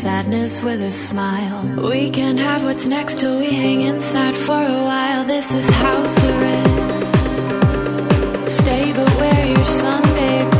sadness with a smile. We can have what's next till we hang inside for a while. This is house arrest. Stay but wear your Sunday.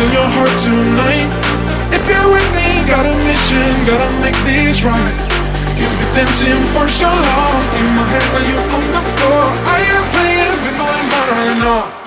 in your heart tonight. If you're with me, got a mission, gotta make this right. You've been dancing for so long In my head while you're on the floor. I am playing with my mind. right now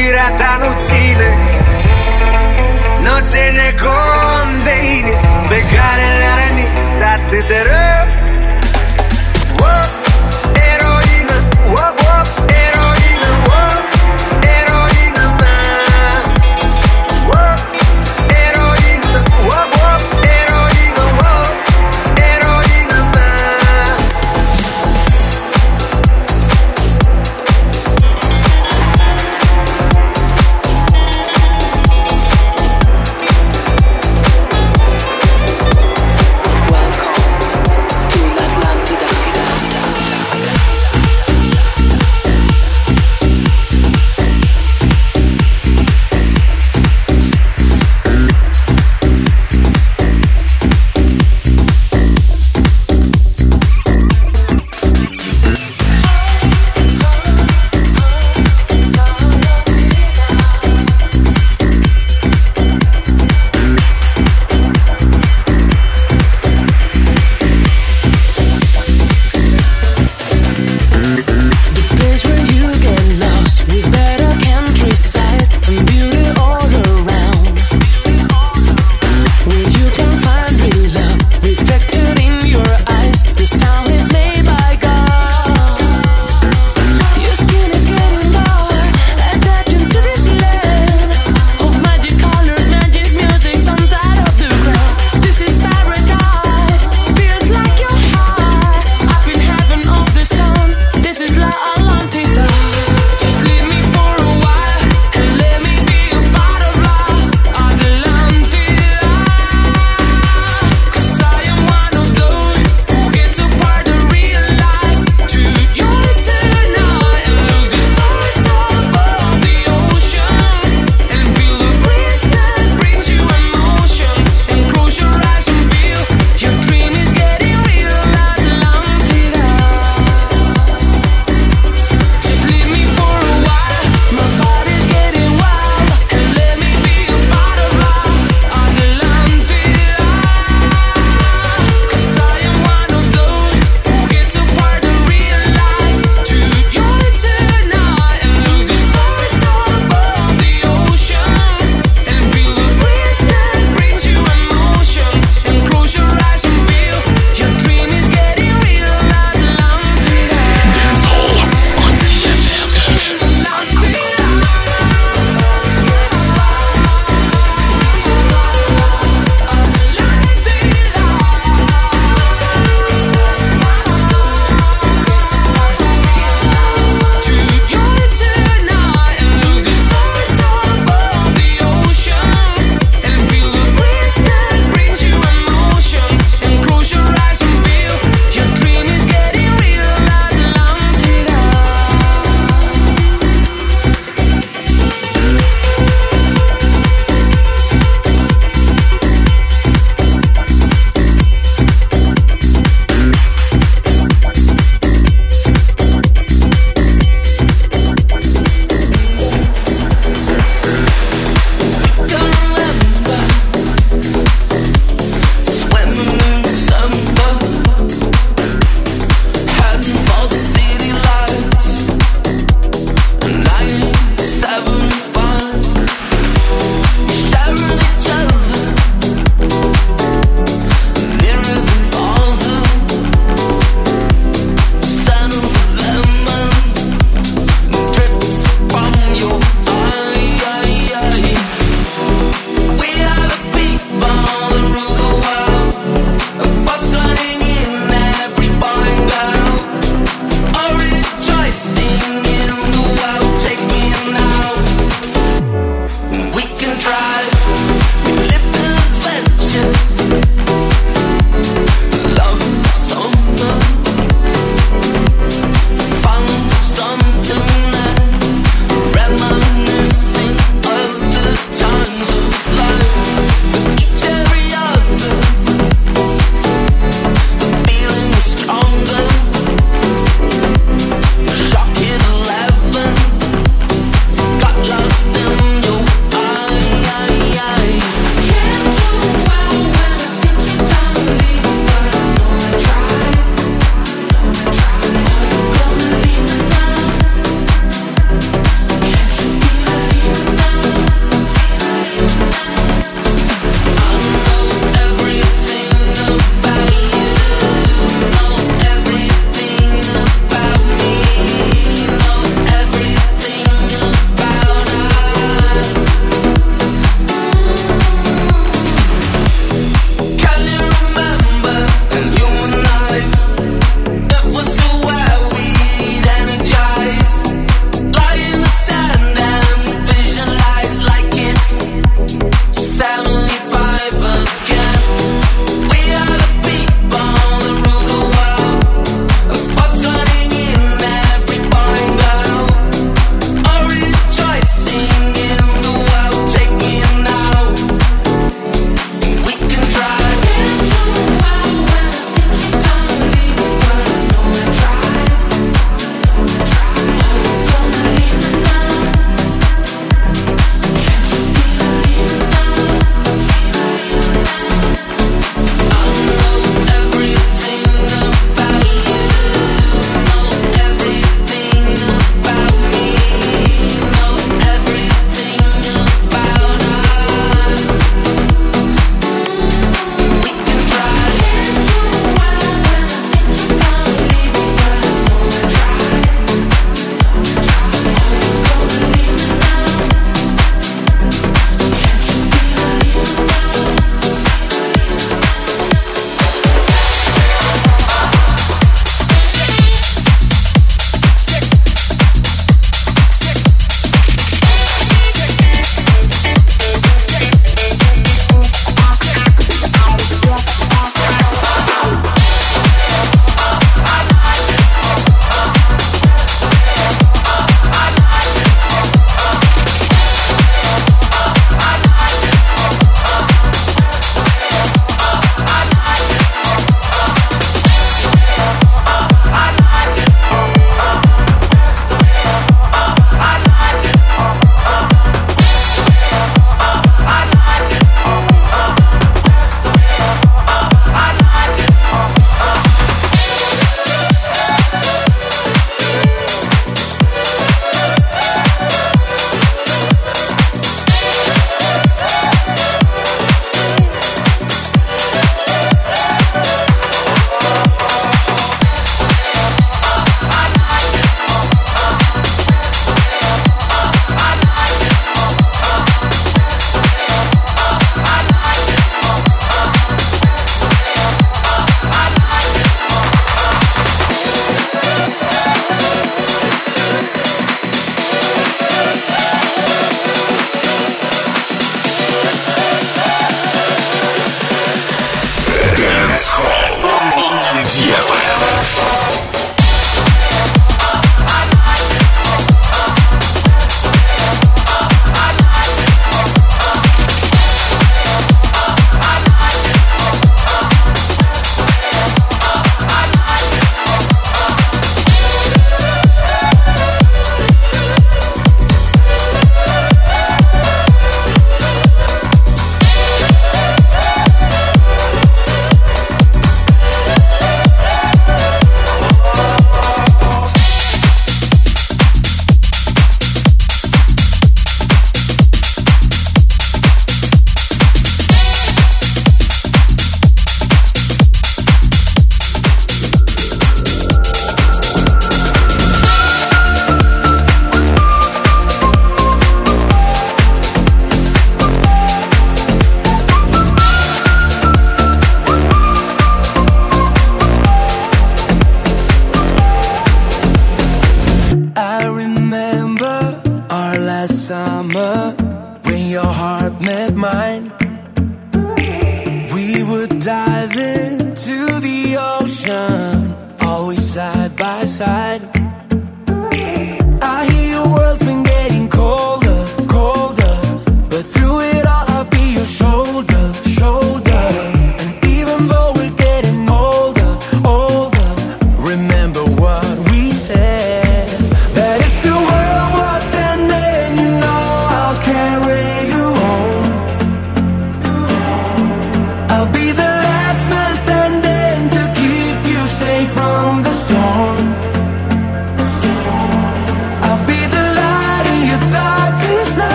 iubirea ta nu ține Nu ține cum de inimi Pe care le-a rănit atât de rău oh!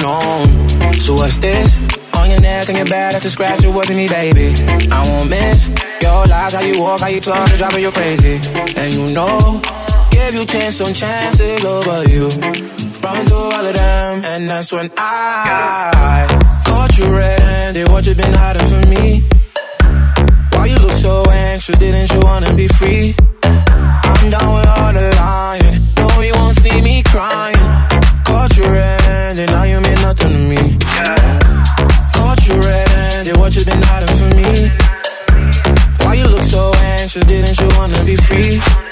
You. So what's this? On your neck and your back, that's a scratch. It wasn't me, baby. I won't miss your lies, how you walk, how you talk, the of you crazy. And you know, give you chance on chances over you. Run through all of them, and that's when I caught you red-handed. What you been hiding from me? Why you look so anxious? Didn't you wanna be free? I'm down with all the lying. No, you won't see me crying. Caught you mean nothing to me. Caught you red-handed, what you been hiding from me? Why you look so anxious? Didn't you wanna be free?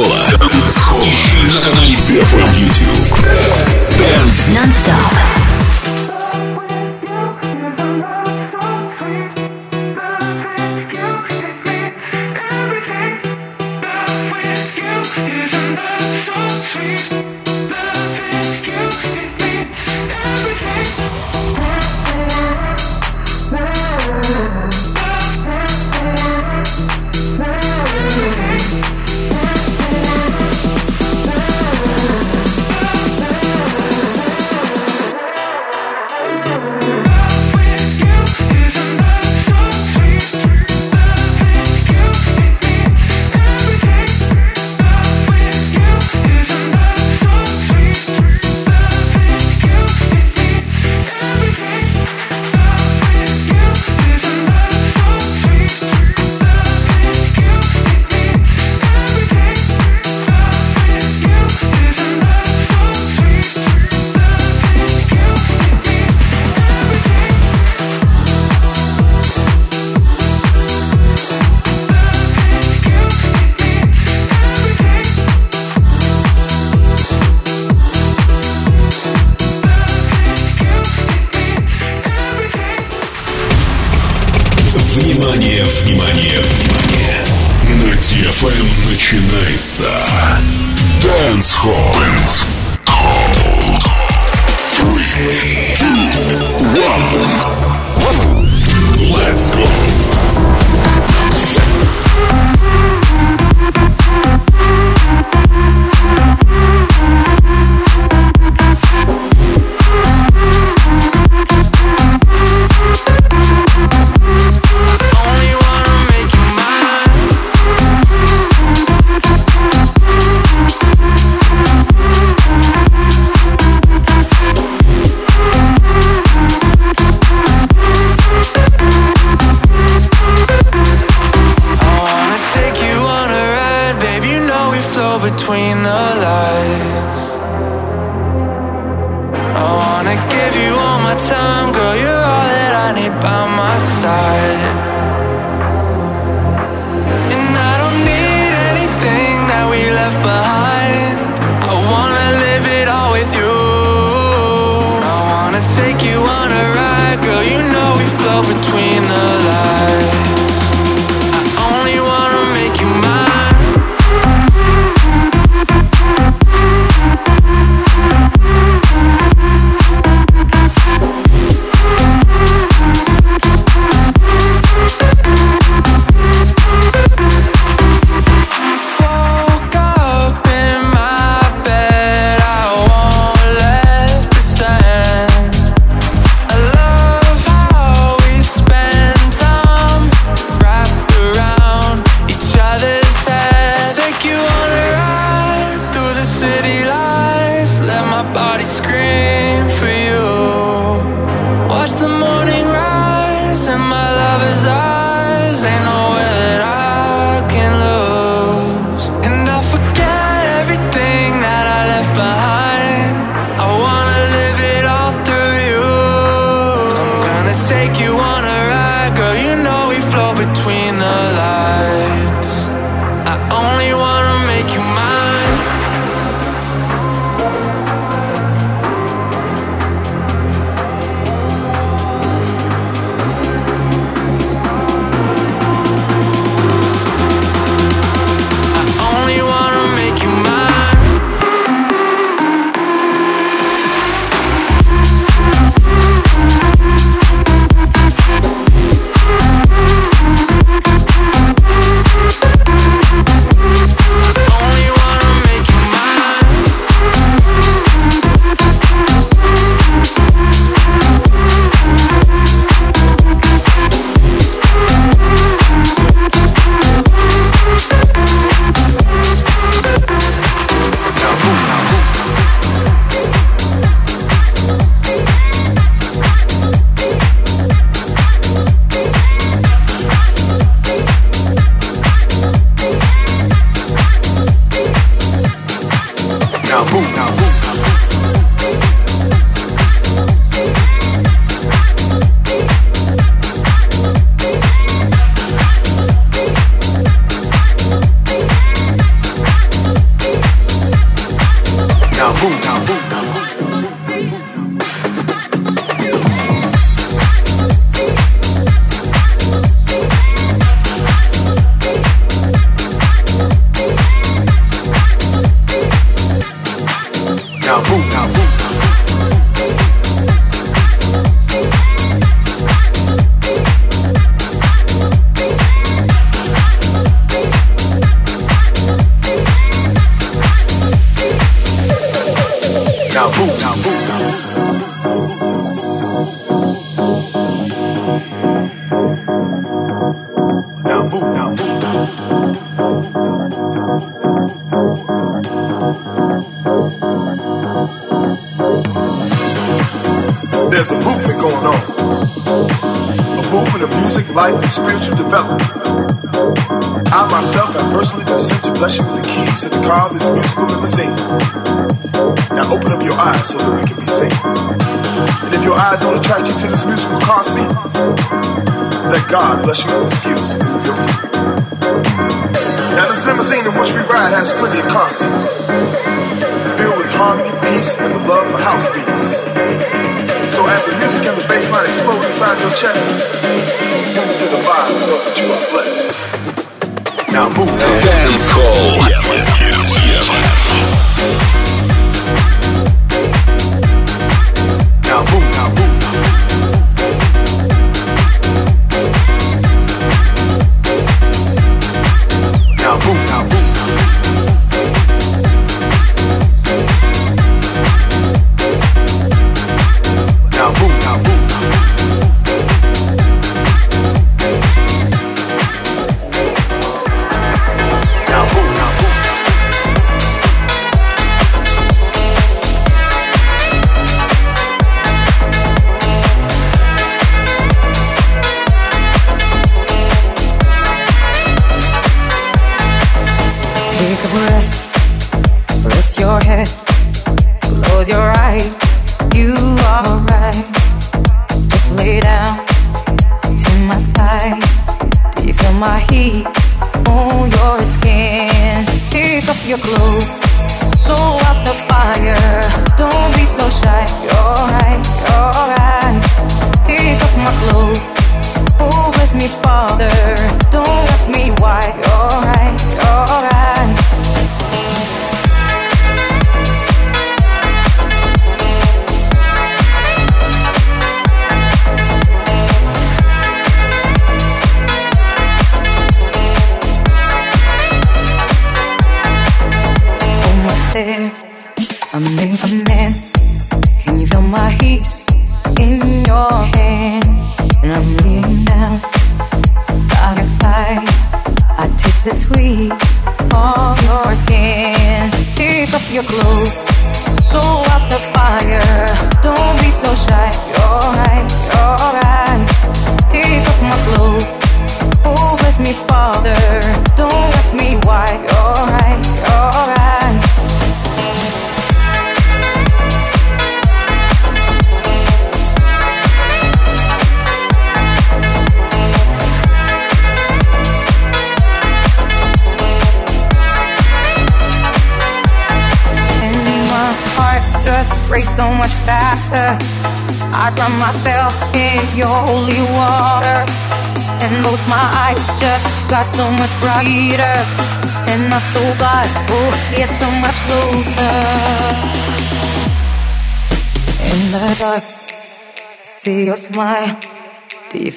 Oh.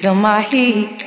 Feel my heat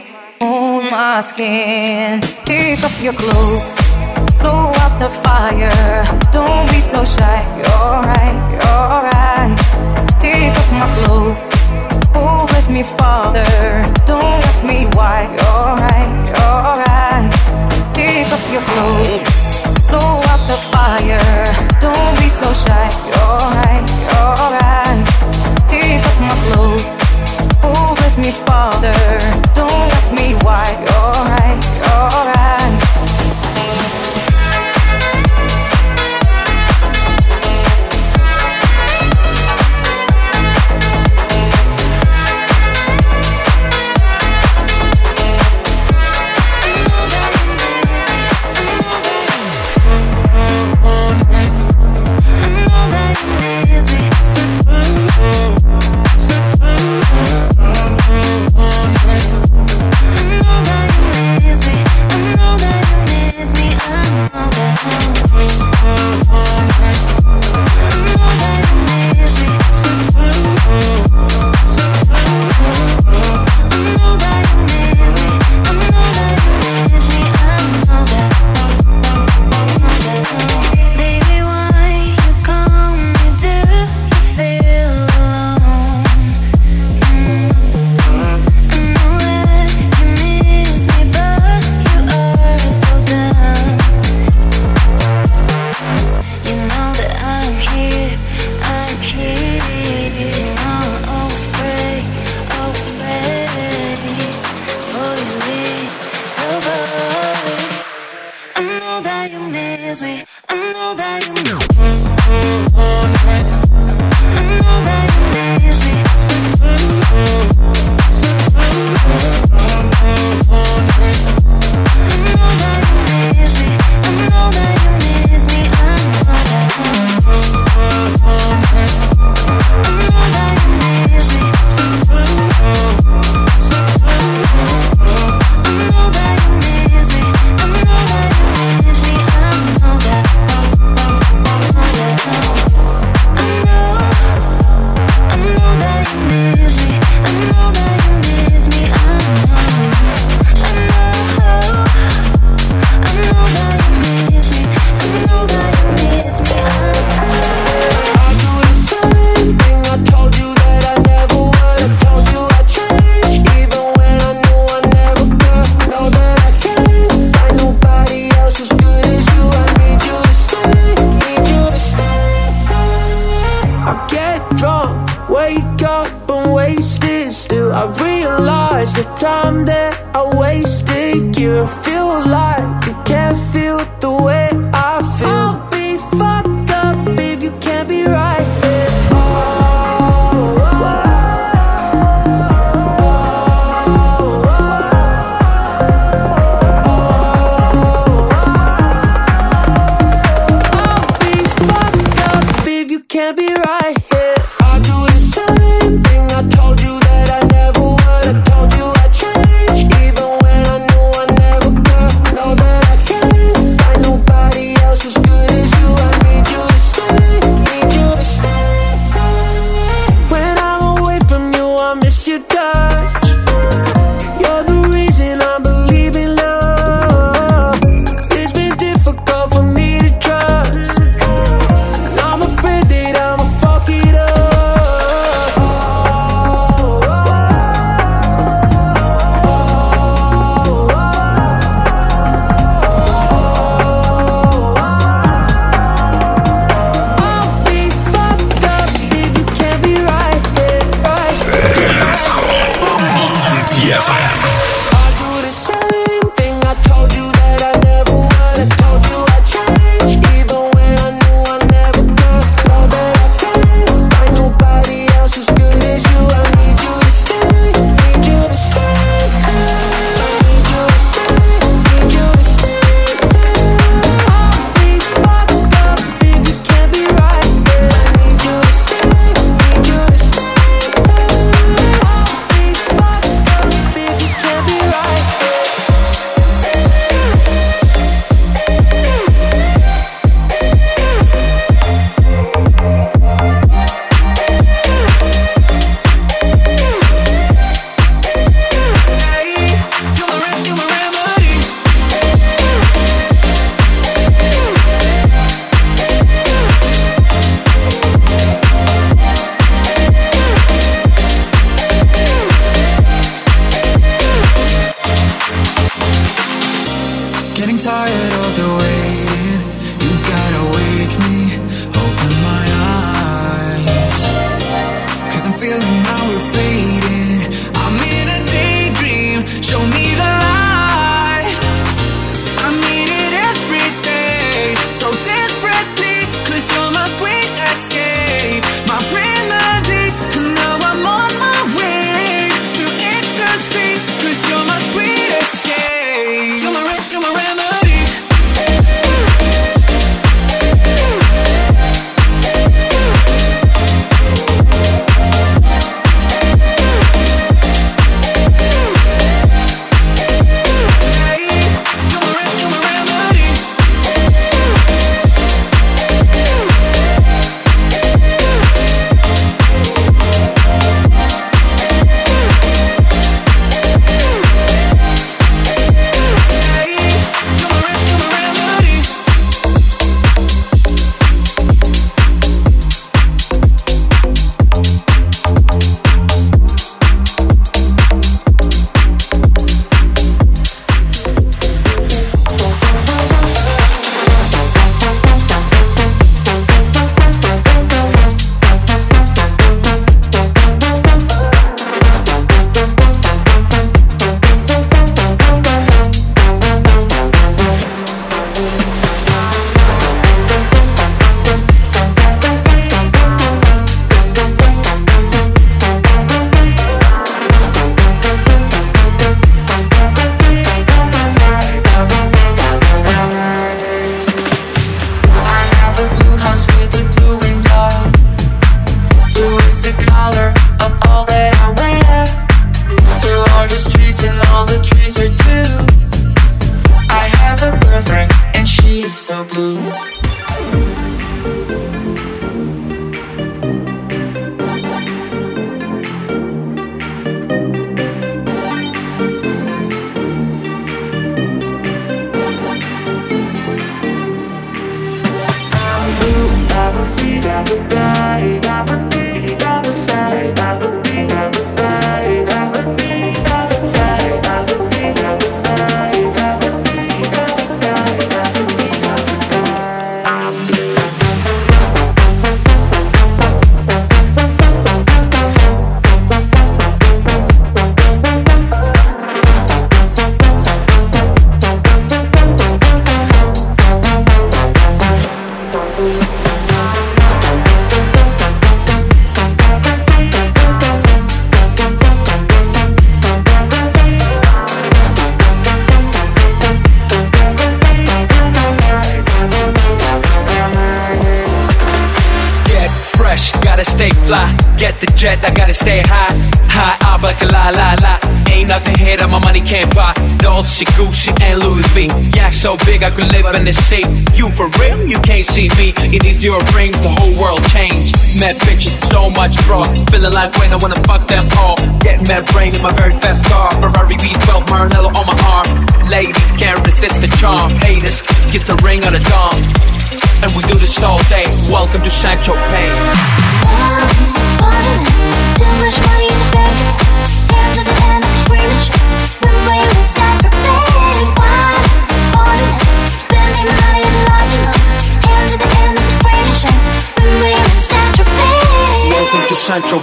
so big I could live in the sea. You for real? You can't see me. In these zero rings, the whole world changed. Mad bitches, so much fraud. Feeling like when I wanna fuck them all. Get mad brain in my very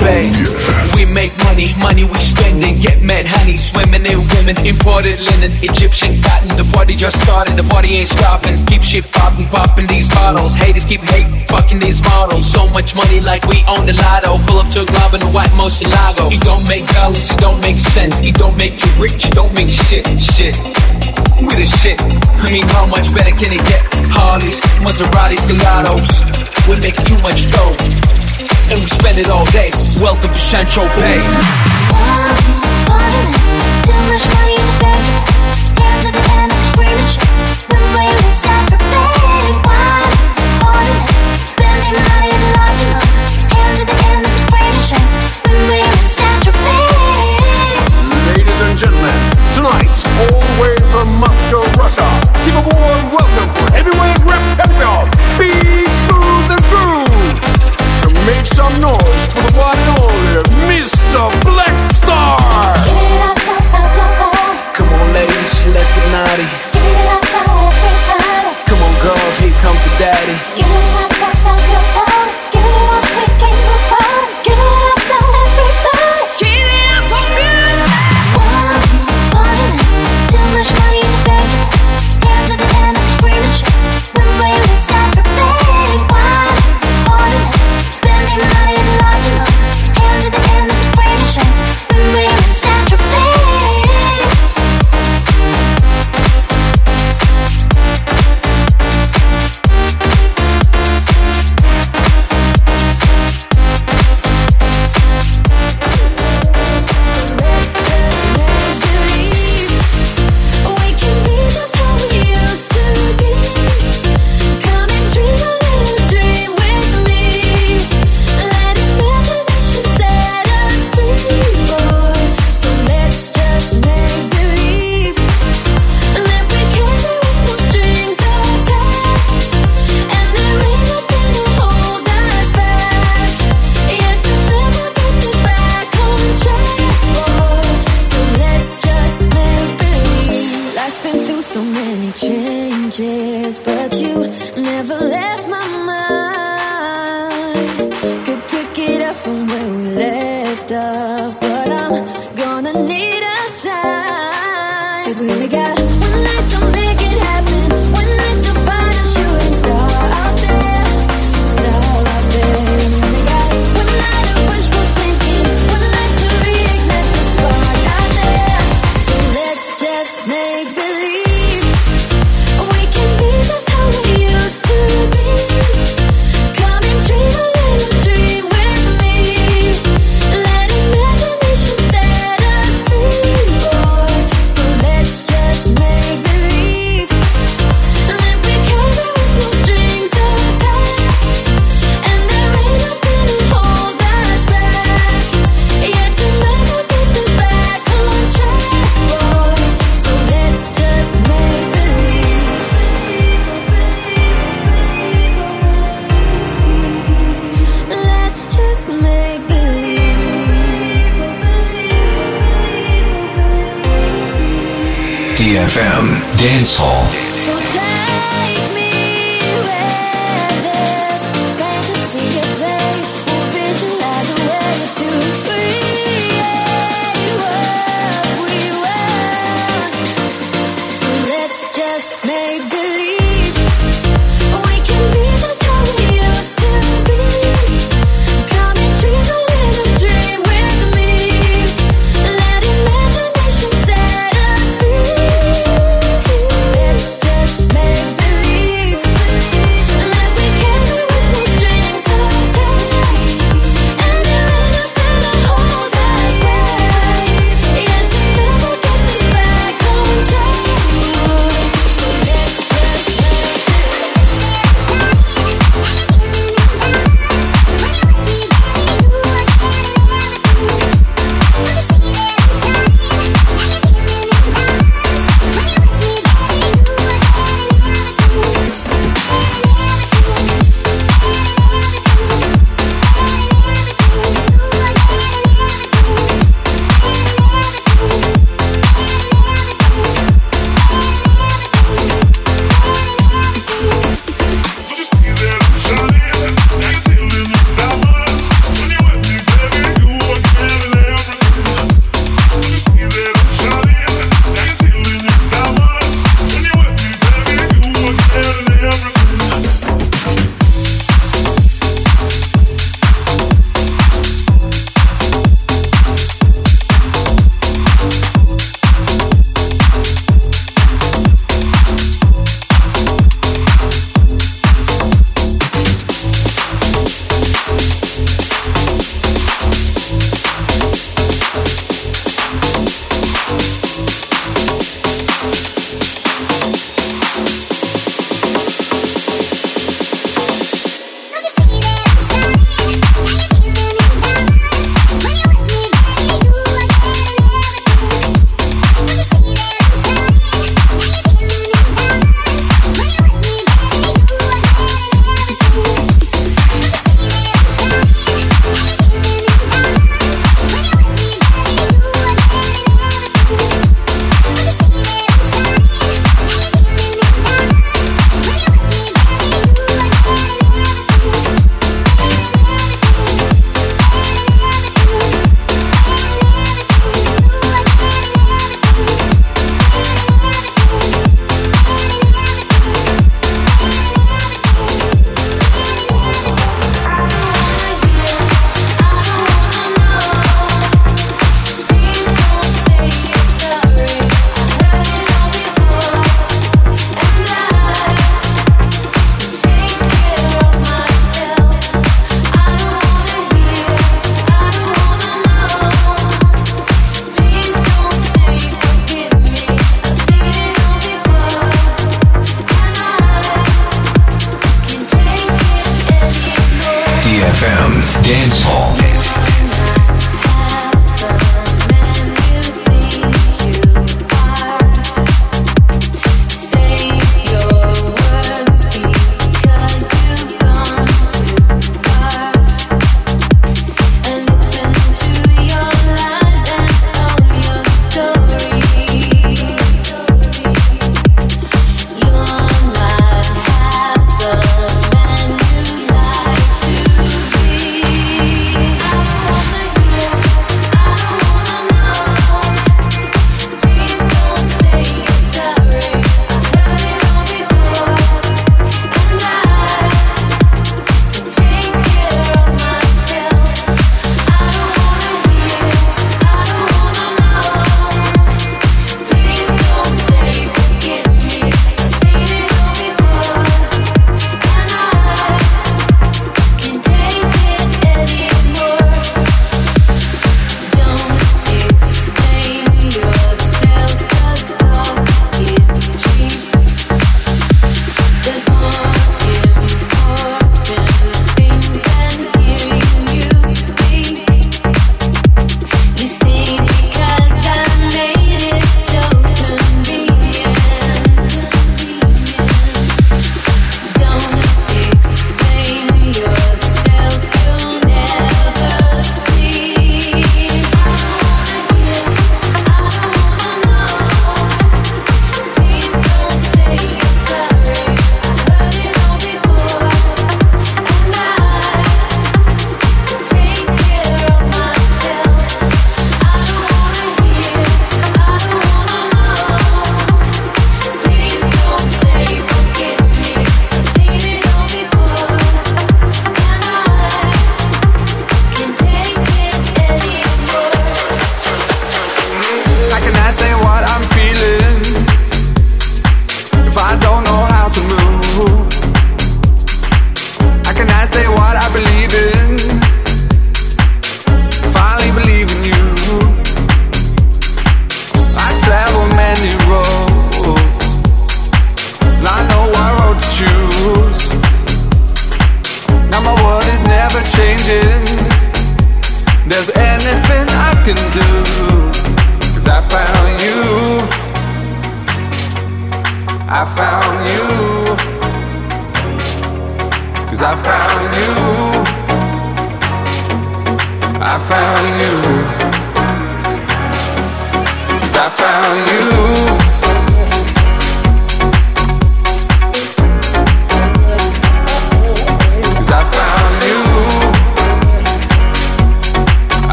Bay. We make money, money we spend and Get mad honey, swimming in women. Imported linen, Egyptian cotton. The party just started, the party ain't stopping. Keep shit popping, popping these bottles. Haters keep hating, fucking these models. So much money like we own the lotto. Pull up to a club in a white Murcielago. It don't make dollars, it don't make sense. It don't make you rich, it don't make shit, shit. We the shit. I mean, how much better can it get? Harleys, Maseratis, Gelatos. We make too much dough and we spend it all day. Welcome to St. Tropez. Money the the end, paying wine, spending money the end, for paying. Ladies and gentlemen, tonight, all the way from Moscow, Russia, give a warm welcome for heavyweight rap champion, make some noise for the one and only Mr. Black Star. Give it up, don't stop your heart. Come on, ladies, let's get naughty. Give it up, now everybody. Come on, girls, here comes the daddy. Through so many changes, but you never left my mind. Could pick it up from where DFM Dance Hall.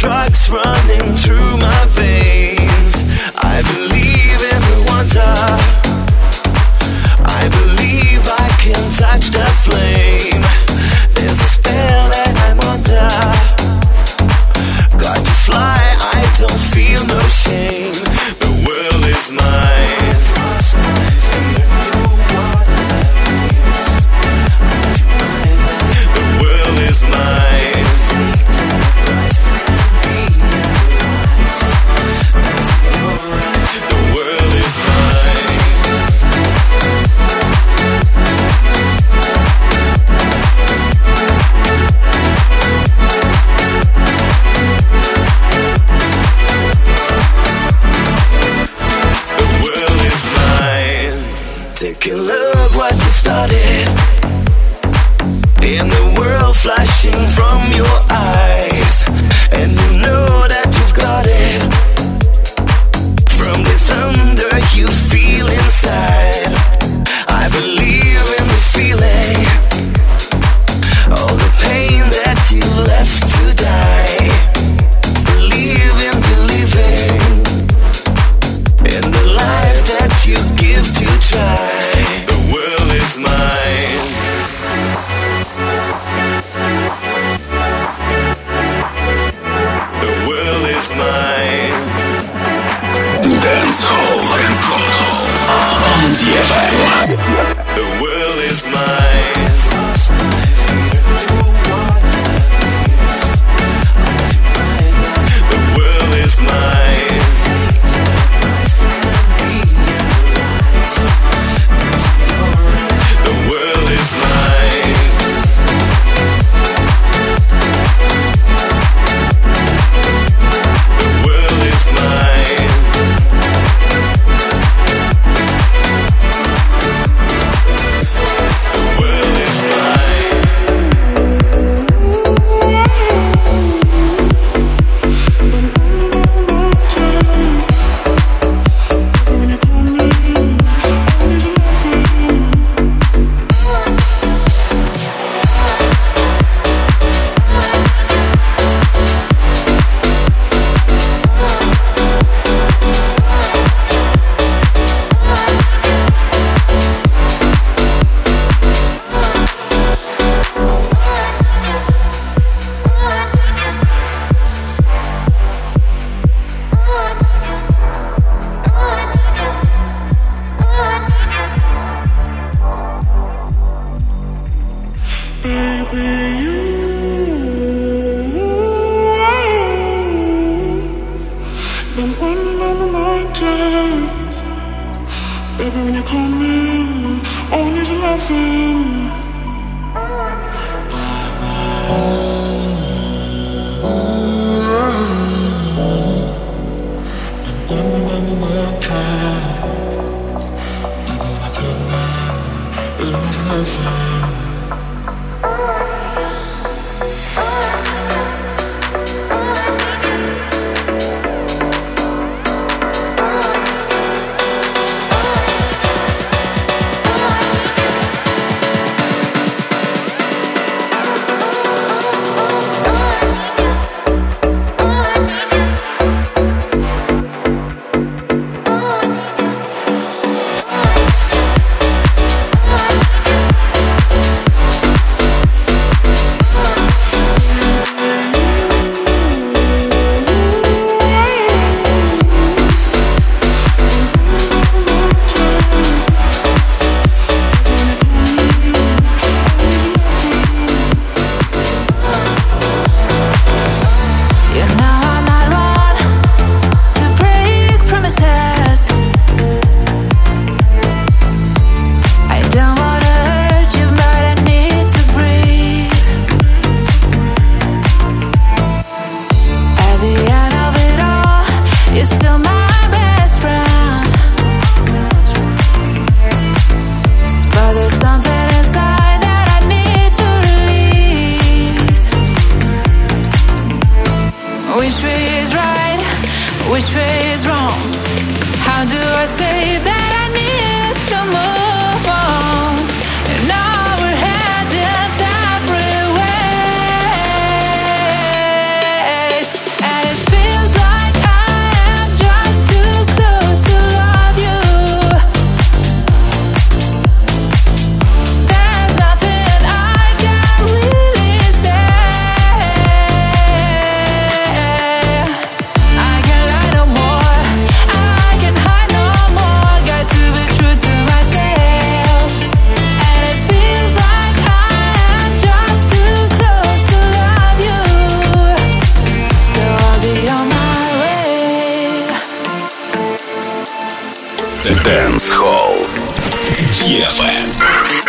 Drugs running Dance Hall. DFM.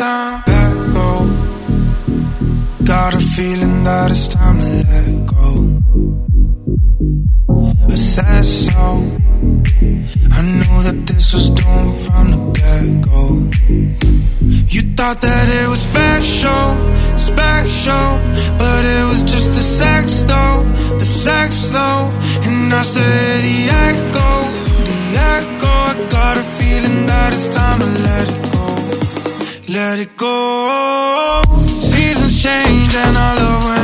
time let go. Got a feeling that it's time to let go. I said so. I knew that this was doomed from the get go. You thought that it was special, special, but it was just the sex though, the sex though. And I said, the echo, the echo. I got a feeling that it's time to let go let it go. Seasons change and I love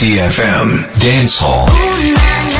DFM Dance Hall. Future